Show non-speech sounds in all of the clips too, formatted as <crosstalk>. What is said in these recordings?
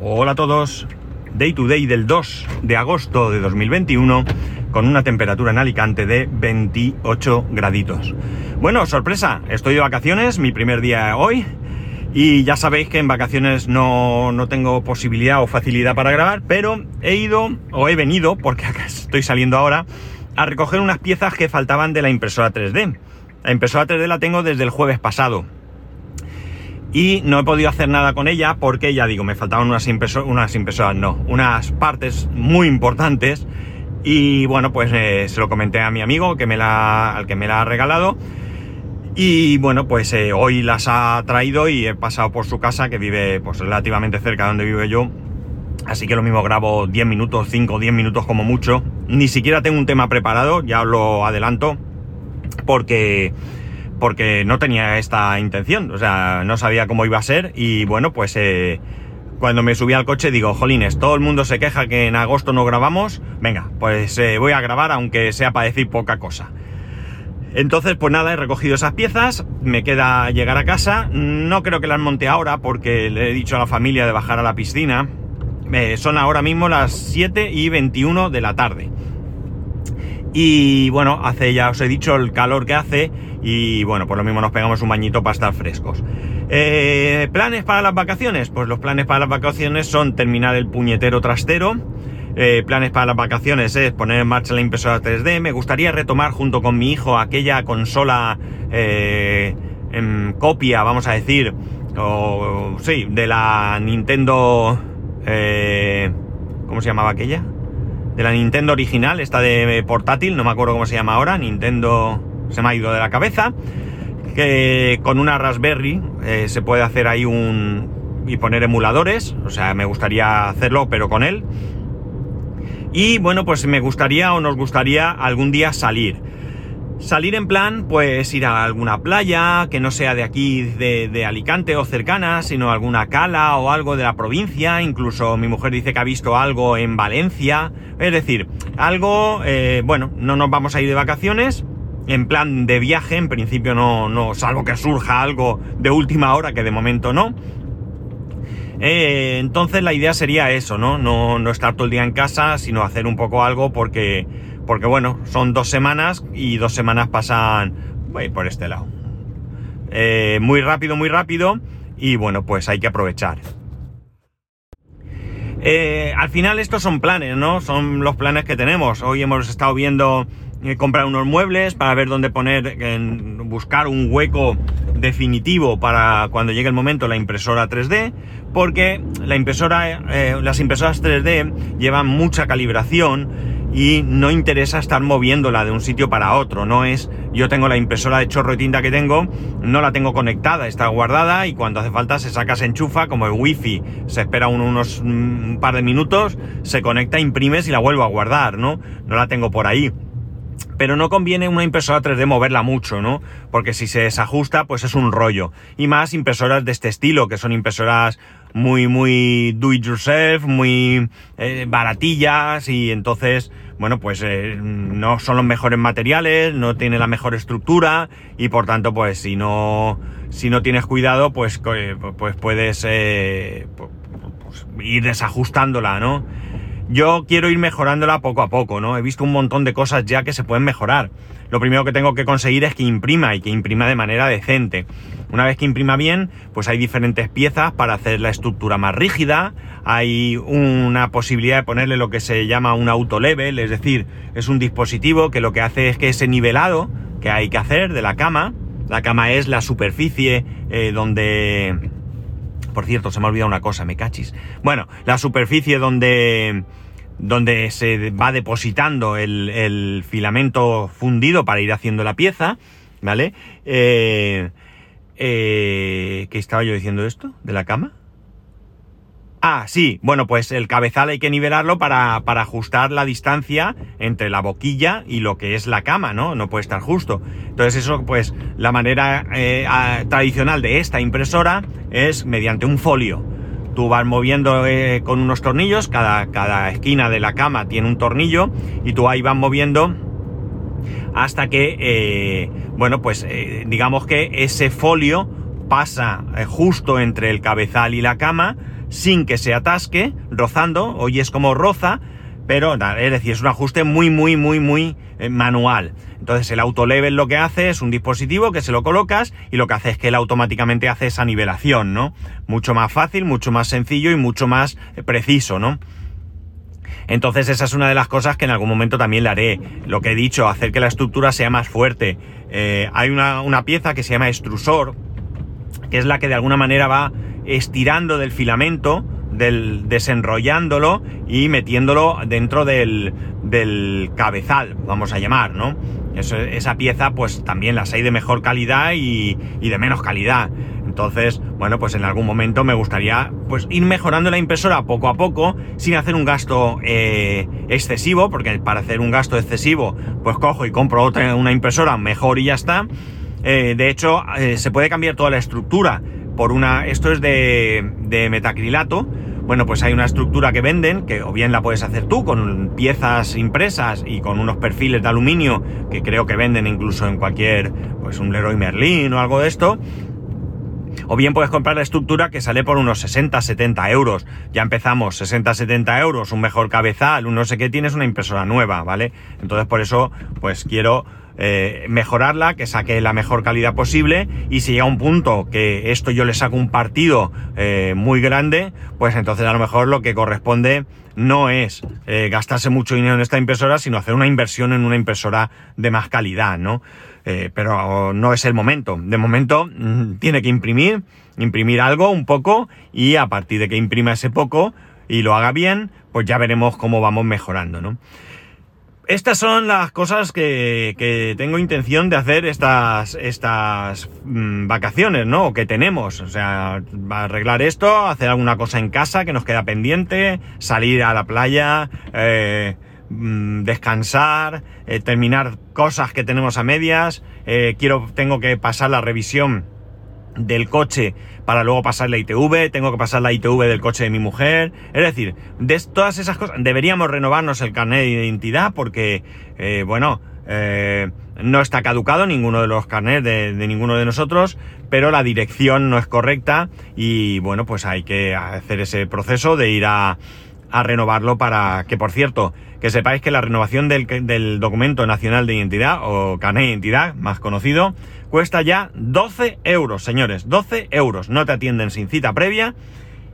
Hola a todos. Day to day del 2 de agosto de 2021 con una temperatura en Alicante de 28 graditos. Bueno, sorpresa, estoy de vacaciones, mi primer día hoy y ya sabéis que en vacaciones no, no tengo posibilidad o facilidad para grabar, pero he ido o he venido, porque acá estoy saliendo ahora, a recoger unas piezas que faltaban de la impresora 3D. La impresora 3D la tengo desde el jueves pasado y no he podido hacer nada con ella porque ya digo, me faltaban unas, impresoras, unas impresoras, no, unas partes muy importantes y bueno, pues eh, se lo comenté a mi amigo que me la, al que me la ha regalado y bueno, pues eh, hoy las ha traído y he pasado por su casa que vive pues relativamente cerca de donde vivo yo. Así que lo mismo grabo 10 minutos, 5 o 10 minutos como mucho. Ni siquiera tengo un tema preparado, ya os lo adelanto, porque porque no tenía esta intención, o sea, no sabía cómo iba a ser y bueno, pues eh, cuando me subí al coche digo, jolines, todo el mundo se queja que en agosto no grabamos, venga, pues eh, voy a grabar aunque sea para decir poca cosa. Entonces, pues nada, he recogido esas piezas, me queda llegar a casa, no creo que las monte ahora porque le he dicho a la familia de bajar a la piscina, eh, son ahora mismo las 7 y 21 de la tarde. Y bueno, hace ya os he dicho el calor que hace y bueno, por lo mismo nos pegamos un bañito para estar frescos. Eh, ¿Planes para las vacaciones? Pues los planes para las vacaciones son terminar el puñetero trastero. Eh, planes para las vacaciones es poner en marcha la impresora 3D. Me gustaría retomar junto con mi hijo aquella consola eh, en copia, vamos a decir, o sí, de la Nintendo... ¿Cómo se llamaba aquella? de la Nintendo original, esta de portátil, no me acuerdo cómo se llama ahora, Nintendo se me ha ido de la cabeza, que con una Raspberry eh, se puede hacer ahí un... y poner emuladores, o sea, me gustaría hacerlo, pero con él. Y bueno, pues me gustaría o nos gustaría algún día salir. Salir en plan, pues ir a alguna playa, que no sea de aquí, de, Alicante o cercana, sino alguna cala o algo de la provincia. Incluso mi mujer dice que ha visto algo en Valencia. Es decir, algo, eh, bueno, no nos vamos a ir de vacaciones, en plan de viaje, en principio no, no, salvo que surja algo de última hora, que de momento no. Eh, entonces la idea sería eso, ¿no? ¿no? No estar todo el día en casa, sino hacer un poco algo porque porque bueno, son dos semanas y dos semanas pasan, por este lado. Eh, muy rápido, muy rápido y bueno, pues hay que aprovechar. Eh, al final estos son planes, ¿no? Son los planes que tenemos. Hoy hemos estado viendo comprar unos muebles para ver dónde poner, buscar un hueco definitivo para cuando llegue el momento la impresora 3D, porque la impresora, las impresoras 3D llevan mucha calibración y no interesa estar moviéndola de un sitio para otro, no es yo tengo la impresora de chorro de tinta que tengo, no la tengo conectada, está guardada y cuando hace falta se saca, se enchufa, como el wifi, se espera unos un par de minutos, se conecta, imprimes y la vuelvo a guardar, ¿no? No la tengo por ahí. Pero no conviene una impresora 3D moverla mucho, ¿no? Porque si se desajusta, pues es un rollo. Y más impresoras de este estilo, que son impresoras muy, muy do it yourself, muy eh, baratillas y entonces, bueno, pues eh, no son los mejores materiales, no tiene la mejor estructura y por tanto, pues si no, si no tienes cuidado, pues, pues puedes eh, pues, ir desajustándola, ¿no? Yo quiero ir mejorándola poco a poco, ¿no? He visto un montón de cosas ya que se pueden mejorar. Lo primero que tengo que conseguir es que imprima y que imprima de manera decente. Una vez que imprima bien, pues hay diferentes piezas para hacer la estructura más rígida, hay una posibilidad de ponerle lo que se llama un auto level, es decir, es un dispositivo que lo que hace es que ese nivelado que hay que hacer de la cama, la cama es la superficie eh, donde... Por cierto, se me ha olvidado una cosa, me cachis. Bueno, la superficie donde donde se va depositando el, el, filamento fundido para ir haciendo la pieza, ¿vale? Eh, eh, ¿Qué estaba yo diciendo esto? ¿De la cama? Ah, sí, bueno, pues el cabezal hay que nivelarlo para, para, ajustar la distancia entre la boquilla y lo que es la cama, ¿no? No puede estar justo. Entonces eso, pues, la manera eh, tradicional de esta impresora es mediante un folio. Tú vas moviendo eh, con unos tornillos, cada, cada esquina de la cama tiene un tornillo y tú ahí vas moviendo hasta que, eh, bueno, pues eh, digamos que ese folio pasa justo entre el cabezal y la cama, sin que se atasque, rozando, hoy es como roza, pero es decir, es un ajuste muy, muy, muy, muy eh, manual. Entonces el autolevel lo que hace es un dispositivo que se lo colocas y lo que hace es que él automáticamente hace esa nivelación, ¿no? Mucho más fácil, mucho más sencillo y mucho más eh, preciso, ¿no? Entonces esa es una de las cosas que en algún momento también le haré. Lo que he dicho, hacer que la estructura sea más fuerte. Eh, hay una, una, pieza que se llama extrusor, que es la que de alguna manera va estirando del filamento, del, desenrollándolo y metiéndolo dentro del, del cabezal, vamos a llamar, ¿no? esa pieza pues también las hay de mejor calidad y, de menos calidad. Entonces, bueno, pues en algún momento me gustaría pues ir mejorando la impresora poco a poco, sin hacer un gasto eh, excesivo, porque para hacer un gasto excesivo, pues cojo y compro otra, una impresora mejor y ya está. Eh, de hecho, eh, se puede cambiar toda la estructura por una. Esto es de, de metacrilato. Bueno, pues hay una estructura que venden, que o bien la puedes hacer tú con piezas impresas y con unos perfiles de aluminio que creo que venden incluso en cualquier, pues un Leroy Merlin o algo de esto, o bien puedes comprar la estructura que sale por unos 60-70 euros. Ya empezamos, 60-70 euros, un mejor cabezal, un no sé qué, tienes una impresora nueva, ¿vale? Entonces por eso, pues quiero eh, mejorarla, que saque la mejor calidad posible y si llega un punto que esto yo le saco un partido eh, muy grande, pues entonces a lo mejor lo que corresponde no es eh, gastarse mucho dinero en esta impresora, sino hacer una inversión en una impresora de más calidad, ¿no? Eh, pero no es el momento. De momento mm, tiene que imprimir, imprimir algo un poco y a partir de que imprima ese poco y lo haga bien, pues ya veremos cómo vamos mejorando, ¿no? Estas son las cosas que, tengo intención de hacer estas, estas mm, vacaciones, ¿no? Que tenemos. O sea, arreglar esto, hacer alguna cosa en casa que nos queda pendiente, salir a la playa, eh, Mm, descansar, eh, terminar cosas que tenemos a medias, eh, quiero, tengo que pasar la revisión del coche para luego pasar la ITV, tengo que pasar la ITV del coche de mi mujer, es decir, de todas esas cosas, deberíamos renovarnos el carnet de identidad porque, eh, bueno, no está caducado ninguno de los carnets de, ninguno de nosotros, pero la dirección no es correcta y bueno, pues hay que hacer ese proceso de ir a renovarlo para que, por cierto, que sepáis que la renovación del, documento nacional de identidad o carnet de identidad, más conocido, cuesta ya 12 euros, señores, 12 euros. No te atienden sin cita previa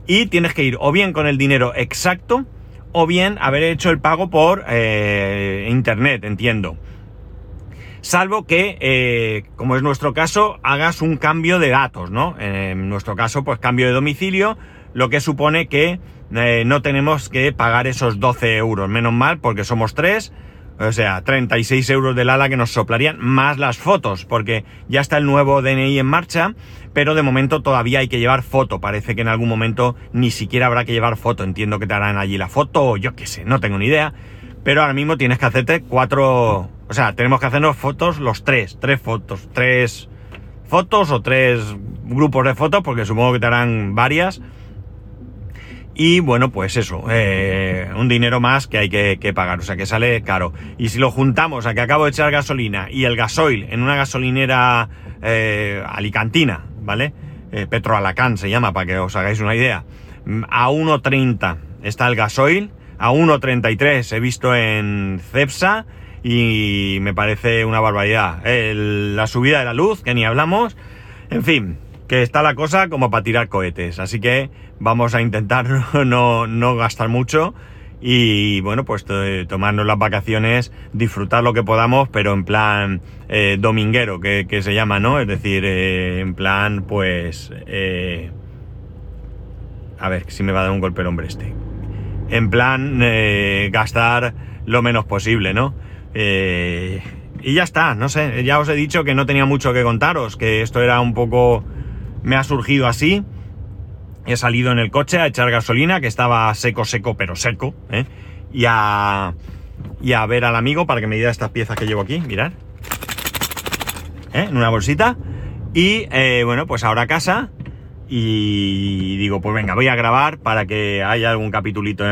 y tienes que ir o bien con el dinero exacto o bien haber hecho el pago por eh, internet, entiendo. Salvo que, eh, como es nuestro caso, hagas un cambio de datos, ¿no? En nuestro caso, pues cambio de domicilio, lo que supone que eh, no tenemos que pagar esos 12 euros. Menos mal, porque somos tres. O sea, 36 euros del ala que nos soplarían, más las fotos, porque ya está el nuevo DNI en marcha, pero de momento todavía hay que llevar foto. Parece que en algún momento ni siquiera habrá que llevar foto. Entiendo que te harán allí la foto, o yo qué sé, no tengo ni idea. Pero ahora mismo tienes que hacerte cuatro. O sea, tenemos que hacernos fotos los tres. Tres fotos. Tres fotos o tres grupos de fotos, porque supongo que te harán varias y bueno, pues eso, eh, un dinero más que hay que, pagar, o sea que sale caro. Y si lo juntamos a que acabo de echar gasolina y el gasoil en una gasolinera eh, alicantina, ¿vale? Eh, Petroalacán se llama, para que os hagáis una idea. Mm, a 1.30 está el gasoil, a 1.33 he visto en Cepsa y me parece una barbaridad. la subida de la luz, que ni hablamos. En fin, que está la cosa como para tirar cohetes. Así que vamos a intentar <laughs> no, gastar mucho y bueno, pues tomarnos las vacaciones, disfrutar lo que podamos, pero en plan eh, dominguero, que, se llama, ¿no? Es decir, eh, en plan, pues... Eh, a ver, si me va a dar un golpe el hombre este. En plan, gastar lo menos posible, ¿no? Y ya está, no sé, ya os he dicho que no tenía mucho que contaros, que esto era un poco... me ha surgido así. He salido en el coche a echar gasolina, que estaba seco, seco, pero seco, ¿eh? y, a, y a ver al amigo para que me diera estas piezas que llevo aquí, mirad. ¿Eh? En una bolsita. Y eh, bueno, pues ahora a casa. Y digo, pues venga, voy a grabar para que haya algún capitulito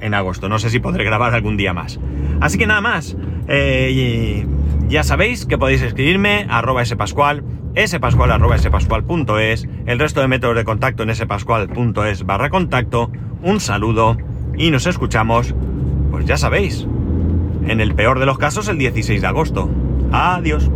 en agosto. No sé si podré grabar algún día más. Así que nada más. Eh, Ya sabéis que podéis escribirme arroba spascual, spascual arroba el resto de métodos de contacto en spascual.es barra contacto. Un saludo y nos escuchamos, pues ya sabéis, en el peor de los casos el 16 de agosto. Adiós.